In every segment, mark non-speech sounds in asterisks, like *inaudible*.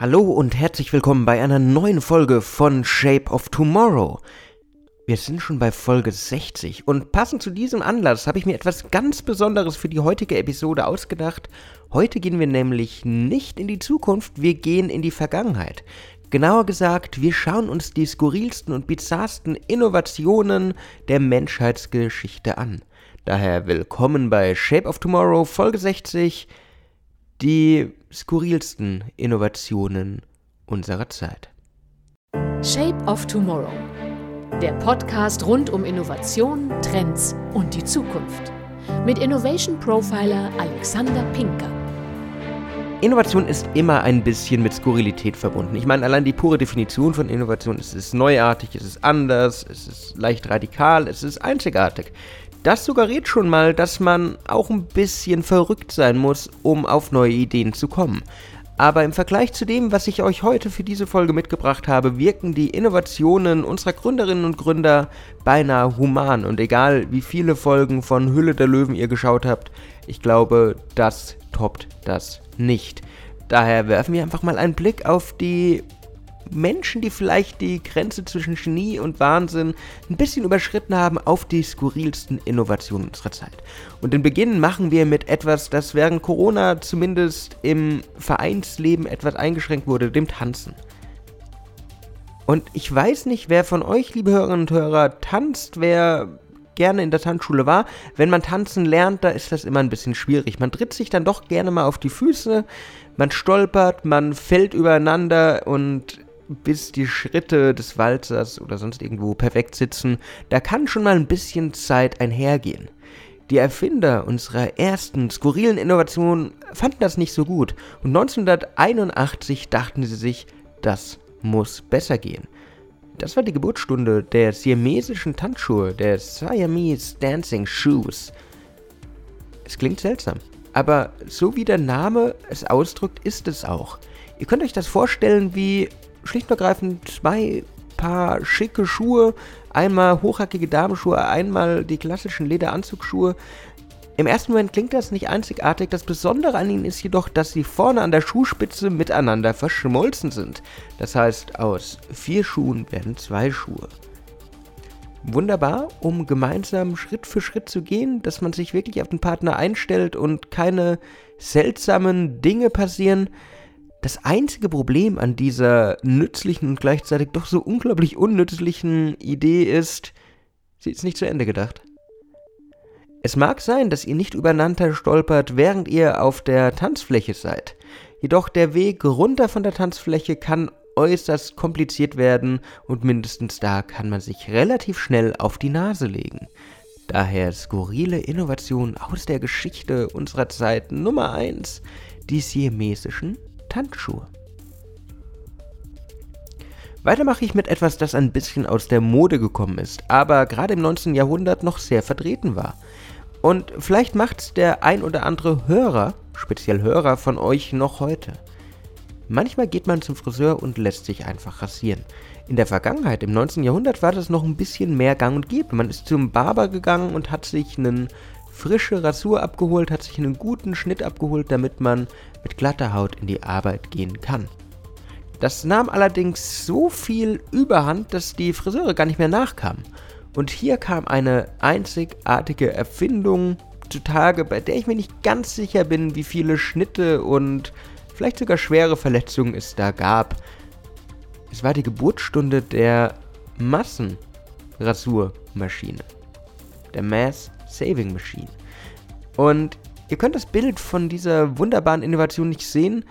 Hallo und herzlich willkommen bei einer neuen Folge von Shape of Tomorrow. Wir sind schon bei Folge 60 und passend zu diesem Anlass habe ich mir etwas ganz Besonderes für die heutige Episode ausgedacht. Heute gehen wir nämlich nicht in die Zukunft, wir gehen in die Vergangenheit. Genauer gesagt, wir schauen uns die skurrilsten und bizarrsten Innovationen der Menschheitsgeschichte an. Daher willkommen bei Shape of Tomorrow Folge 60, die skurrilsten Innovationen unserer Zeit. Shape of Tomorrow. Der Podcast rund um Innovation, Trends und die Zukunft. Mit Innovation Profiler Alexander Pinker. Innovation ist immer ein bisschen mit Skurrilität verbunden. Ich meine, allein die pure Definition von Innovation ist, es ist neuartig, es ist anders, es ist leicht radikal, es ist einzigartig. Das suggeriert schon mal, dass man auch ein bisschen verrückt sein muss, um auf neue Ideen zu kommen. Aber im Vergleich zu dem, was ich euch heute für diese Folge mitgebracht habe, wirken die Innovationen unserer Gründerinnen und Gründer beinahe human. Und egal, wie viele Folgen von Hülle der Löwen ihr geschaut habt, ich glaube, das toppt das nicht. Daher werfen wir einfach mal einen Blick auf die Menschen, die vielleicht die Grenze zwischen Genie und Wahnsinn ein bisschen überschritten haben, auf die skurrilsten Innovationen unserer Zeit. Und den Beginn machen wir mit etwas, das während Corona zumindest im Vereinsleben etwas eingeschränkt wurde, dem Tanzen. Und ich weiß nicht, wer von euch, liebe Hörerinnen und Hörer, tanzt, wer gerne in der Tanzschule war. Wenn man tanzen lernt, da ist das immer ein bisschen schwierig. Man tritt sich dann doch gerne mal auf die Füße, man stolpert, man fällt übereinander und bis die Schritte des Walzers oder sonst irgendwo perfekt sitzen, da kann schon mal ein bisschen Zeit einhergehen. Die Erfinder unserer ersten skurrilen Innovation fanden das nicht so gut und 1981 dachten sie sich, das muss besser gehen. Das war die Geburtsstunde der siamesischen Tanzschuhe, der Siamese Dancing Shoes. Es klingt seltsam, aber so wie der Name es ausdrückt, ist es auch. Ihr könnt euch das vorstellen wie schlicht und ergreifend zwei Paar schicke Schuhe, einmal hochhackige Damenschuhe, einmal die klassischen Lederanzugsschuhe. Im ersten Moment klingt das nicht einzigartig, das Besondere an ihnen ist jedoch, dass sie vorne an der Schuhspitze miteinander verschmolzen sind. Das heißt, aus vier Schuhen werden zwei Schuhe. Wunderbar, um gemeinsam Schritt für Schritt zu gehen, dass man sich wirklich auf den Partner einstellt und keine seltsamen Dinge passieren. Das einzige Problem an dieser nützlichen und gleichzeitig doch so unglaublich unnützlichen Idee ist, sie ist nicht zu Ende gedacht. Es mag sein, dass ihr nicht übereinander stolpert, während ihr auf der Tanzfläche seid. Jedoch der Weg runter von der Tanzfläche kann äußerst kompliziert werden und mindestens da kann man sich relativ schnell auf die Nase legen. Daher skurrile Innovationen aus der Geschichte unserer Zeit Nummer 1, die siamesischen Tanzschuhe. Weiter mache ich mit etwas, das ein bisschen aus der Mode gekommen ist, aber gerade im 19. Jahrhundert noch sehr vertreten war. Und vielleicht macht's der ein oder andere Hörer, speziell Hörer von euch noch heute. Manchmal geht man zum Friseur und lässt sich einfach rasieren. In der Vergangenheit, im 19. Jahrhundert, war das noch ein bisschen mehr gang und gäbe. Man ist zum Barber gegangen und hat sich einen frische Rasur abgeholt, hat sich einen guten Schnitt abgeholt, damit man mit glatter Haut in die Arbeit gehen kann. Das nahm allerdings so viel Überhand, dass die Friseure gar nicht mehr nachkamen. Und hier kam eine einzigartige Erfindung zutage, bei der ich mir nicht ganz sicher bin, wie viele Schnitte und vielleicht sogar schwere Verletzungen es da gab. Es war die Geburtsstunde der Massenrasurmaschine. Der Mass Saving Machine. Und ihr könnt das Bild von dieser wunderbaren Innovation nicht sehen,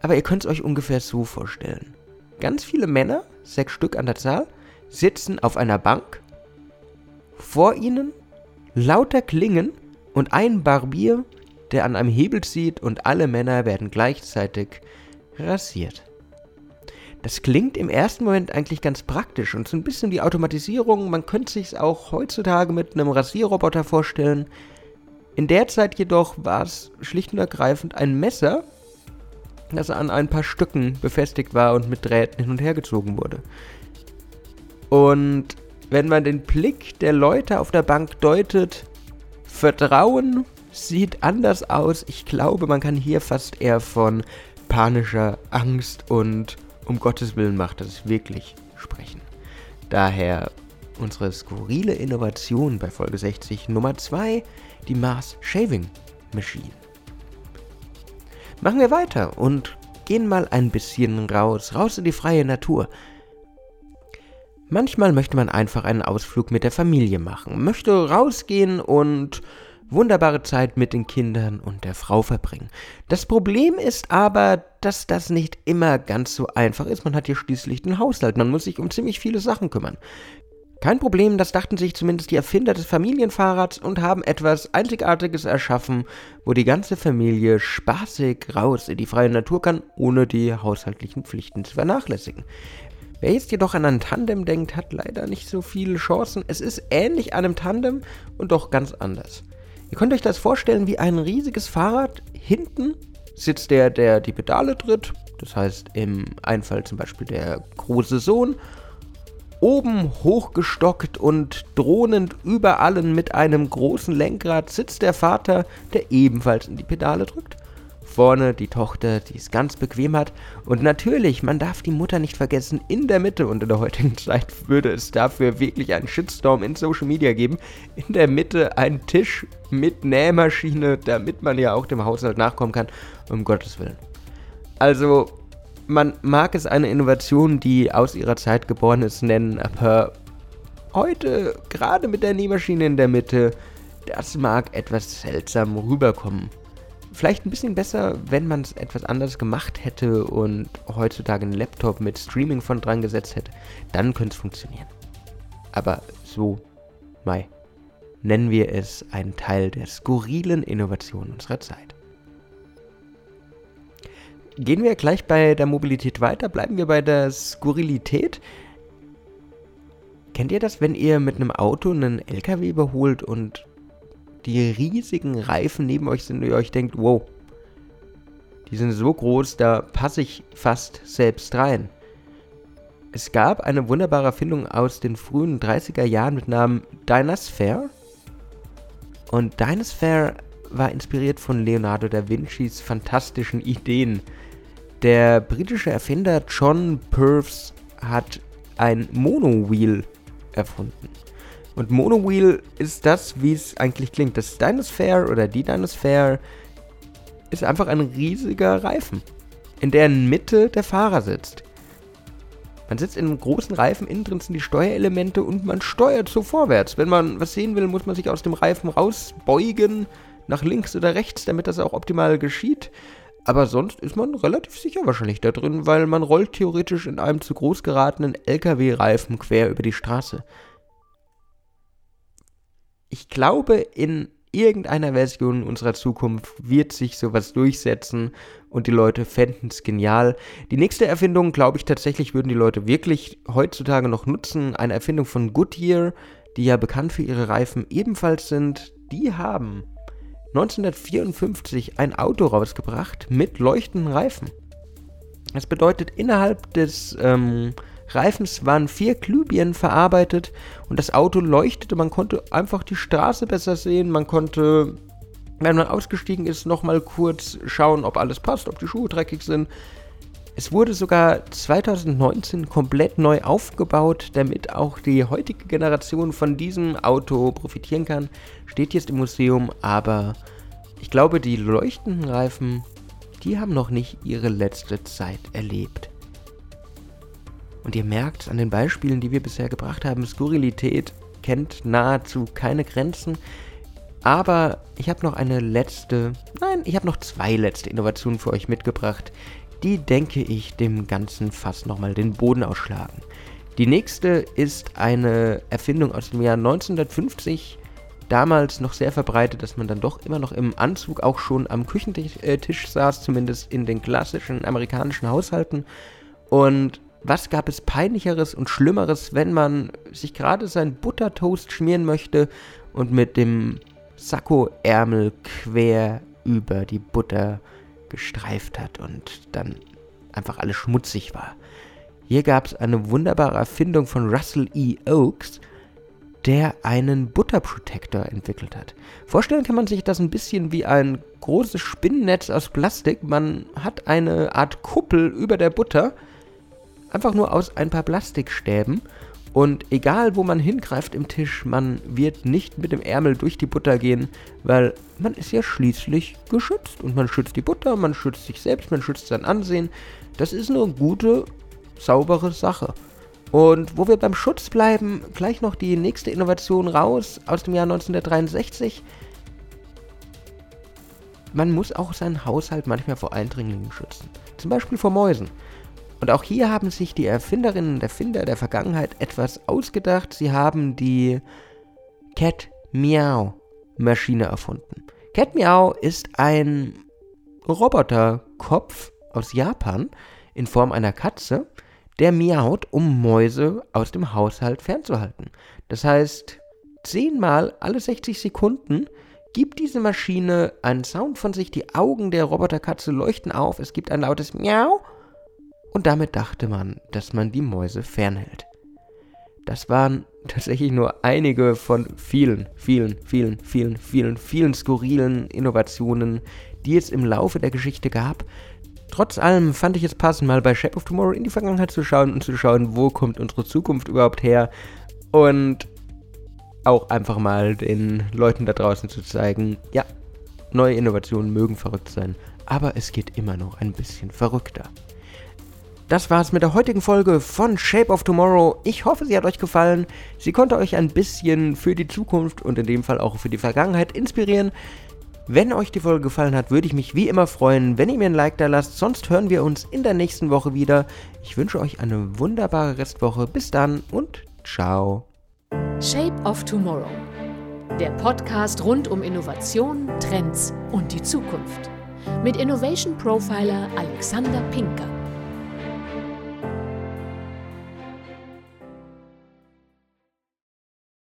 aber ihr könnt es euch ungefähr so vorstellen. Ganz viele Männer, sechs Stück an der Zahl, sitzen auf einer Bank. Vor ihnen lauter Klingen und ein Barbier, der an einem Hebel zieht und alle Männer werden gleichzeitig rasiert. Das klingt im ersten Moment eigentlich ganz praktisch und so ein bisschen die Automatisierung. Man könnte sich es auch heutzutage mit einem Rasierroboter vorstellen. In der Zeit jedoch war es schlicht und ergreifend ein Messer, das an ein paar Stücken befestigt war und mit Drähten hin und her gezogen wurde. Und wenn man den Blick der Leute auf der Bank deutet, Vertrauen sieht anders aus. Ich glaube, man kann hier fast eher von panischer Angst und um Gottes Willen macht das wirklich sprechen. Daher unsere skurrile Innovation bei Folge 60 Nummer 2, die Mars Shaving Machine. Machen wir weiter und gehen mal ein bisschen raus, raus in die freie Natur. Manchmal möchte man einfach einen Ausflug mit der Familie machen, möchte rausgehen und wunderbare Zeit mit den Kindern und der Frau verbringen. Das Problem ist aber, dass das nicht immer ganz so einfach ist. Man hat hier schließlich den Haushalt, man muss sich um ziemlich viele Sachen kümmern. Kein Problem, das dachten sich zumindest die Erfinder des Familienfahrrads und haben etwas Einzigartiges erschaffen, wo die ganze Familie spaßig raus in die freie Natur kann, ohne die haushaltlichen Pflichten zu vernachlässigen. Wer jetzt jedoch an ein Tandem denkt, hat leider nicht so viele Chancen. Es ist ähnlich einem Tandem und doch ganz anders. Ihr könnt euch das vorstellen wie ein riesiges Fahrrad. Hinten sitzt der, der die Pedale tritt. Das heißt im Einfall zum Beispiel der große Sohn Oben hochgestockt und drohnend über allen mit einem großen Lenkrad sitzt der Vater, der ebenfalls in die Pedale drückt. Vorne die Tochter, die es ganz bequem hat. Und natürlich, man darf die Mutter nicht vergessen, in der Mitte und in der heutigen *laughs* Zeit würde es dafür wirklich einen Shitstorm in Social Media geben. In der Mitte ein Tisch mit Nähmaschine, damit man ja auch dem Haushalt nachkommen kann. Um Gottes Willen. Also, man mag es eine Innovation, die aus ihrer Zeit geboren ist, nennen, aber heute, gerade mit der Nähmaschine in der Mitte, das mag etwas seltsam rüberkommen. Vielleicht ein bisschen besser, wenn man es etwas anders gemacht hätte und heutzutage einen Laptop mit Streaming von dran gesetzt hätte. Dann könnte es funktionieren. Aber so, Mai, nennen wir es einen Teil der skurrilen Innovation unserer Zeit. Gehen wir gleich bei der Mobilität weiter, bleiben wir bei der Skurrilität. Kennt ihr das, wenn ihr mit einem Auto einen LKW überholt und die riesigen Reifen neben euch sind und ihr euch denkt, wow, die sind so groß, da passe ich fast selbst rein. Es gab eine wunderbare Erfindung aus den frühen 30er Jahren mit Namen Dynasphere. Und Dynasphere war inspiriert von Leonardo da Vincis fantastischen Ideen. Der britische Erfinder John Purves hat ein Monowheel erfunden. Und Monowheel ist das, wie es eigentlich klingt. Das Dinosphere oder die Dinosphere ist einfach ein riesiger Reifen, in deren Mitte der Fahrer sitzt. Man sitzt in einem großen Reifen, innen drin sind die Steuerelemente und man steuert so vorwärts. Wenn man was sehen will, muss man sich aus dem Reifen rausbeugen, nach links oder rechts, damit das auch optimal geschieht. Aber sonst ist man relativ sicher wahrscheinlich da drin, weil man rollt theoretisch in einem zu groß geratenen LKW-Reifen quer über die Straße. Ich glaube, in irgendeiner Version unserer Zukunft wird sich sowas durchsetzen und die Leute fänden es genial. Die nächste Erfindung, glaube ich tatsächlich, würden die Leute wirklich heutzutage noch nutzen. Eine Erfindung von Goodyear, die ja bekannt für ihre Reifen ebenfalls sind. Die haben 1954 ein Auto rausgebracht mit leuchtenden Reifen. Das bedeutet, innerhalb des ähm, Reifens waren vier Glühbirnen verarbeitet und das Auto leuchtete. Man konnte einfach die Straße besser sehen. Man konnte, wenn man ausgestiegen ist, nochmal kurz schauen, ob alles passt, ob die Schuhe dreckig sind. Es wurde sogar 2019 komplett neu aufgebaut, damit auch die heutige Generation von diesem Auto profitieren kann. Steht jetzt im Museum, aber ich glaube, die leuchtenden Reifen, die haben noch nicht ihre letzte Zeit erlebt. Und ihr merkt an den Beispielen, die wir bisher gebracht haben, Skurrilität kennt nahezu keine Grenzen. Aber ich habe noch eine letzte, nein, ich habe noch zwei letzte Innovationen für euch mitgebracht, die, denke ich, dem Ganzen fast nochmal den Boden ausschlagen. Die nächste ist eine Erfindung aus dem Jahr 1950, damals noch sehr verbreitet, dass man dann doch immer noch im Anzug auch schon am Küchentisch äh, saß, zumindest in den klassischen amerikanischen Haushalten. Und was gab es peinlicheres und schlimmeres, wenn man sich gerade sein Buttertoast schmieren möchte und mit dem Sakkoärmel quer über die Butter gestreift hat und dann einfach alles schmutzig war. Hier gab es eine wunderbare Erfindung von Russell E. Oakes. der einen Butter Protector entwickelt hat. Vorstellen kann man sich das ein bisschen wie ein großes Spinnennetz aus Plastik. Man hat eine Art Kuppel über der Butter, einfach nur aus ein paar Plastikstäben. Und egal wo man hingreift im Tisch, man wird nicht mit dem Ärmel durch die Butter gehen, weil man ist ja schließlich geschützt. Und man schützt die Butter, man schützt sich selbst, man schützt sein Ansehen. Das ist eine gute, saubere Sache. Und wo wir beim Schutz bleiben, gleich noch die nächste Innovation raus aus dem Jahr 1963. Man muss auch seinen Haushalt manchmal vor Eindringlingen schützen. Zum Beispiel vor Mäusen. Und auch hier haben sich die Erfinderinnen und Erfinder der Vergangenheit etwas ausgedacht. Sie haben die Cat Meow Maschine erfunden. Cat Meow ist ein Roboterkopf aus Japan in Form einer Katze, der miaut, um Mäuse aus dem Haushalt fernzuhalten. Das heißt, zehnmal alle 60 Sekunden gibt diese Maschine einen Sound von sich, die Augen der Roboterkatze leuchten auf, es gibt ein lautes Miau und damit dachte man, dass man die Mäuse fernhält. Das waren *laughs* tatsächlich nur einige von vielen, vielen, vielen, vielen, vielen, vielen skurrilen Innovationen, die es im Laufe der Geschichte gab, Trotz allem fand ich es passend, mal bei Shape of Tomorrow in die Vergangenheit zu schauen und zu schauen, wo kommt unsere Zukunft überhaupt her. Und auch einfach mal den Leuten da draußen zu zeigen, ja, neue Innovationen mögen verrückt sein, aber es geht immer noch ein bisschen verrückter. Das war's mit der heutigen Folge von Shape of Tomorrow. Ich hoffe, sie hat euch gefallen. Sie konnte euch ein bisschen für die Zukunft und in dem Fall auch für die Vergangenheit inspirieren. Wenn euch die Folge gefallen hat, würde ich mich wie immer freuen, wenn ihr mir ein Like da lasst. Sonst hören wir uns in der nächsten Woche wieder. Ich wünsche euch eine wunderbare Restwoche. Bis dann und ciao. Shape of Tomorrow. Der Podcast rund um Innovation, Trends und die Zukunft. Mit Innovation Profiler Alexander Pinker.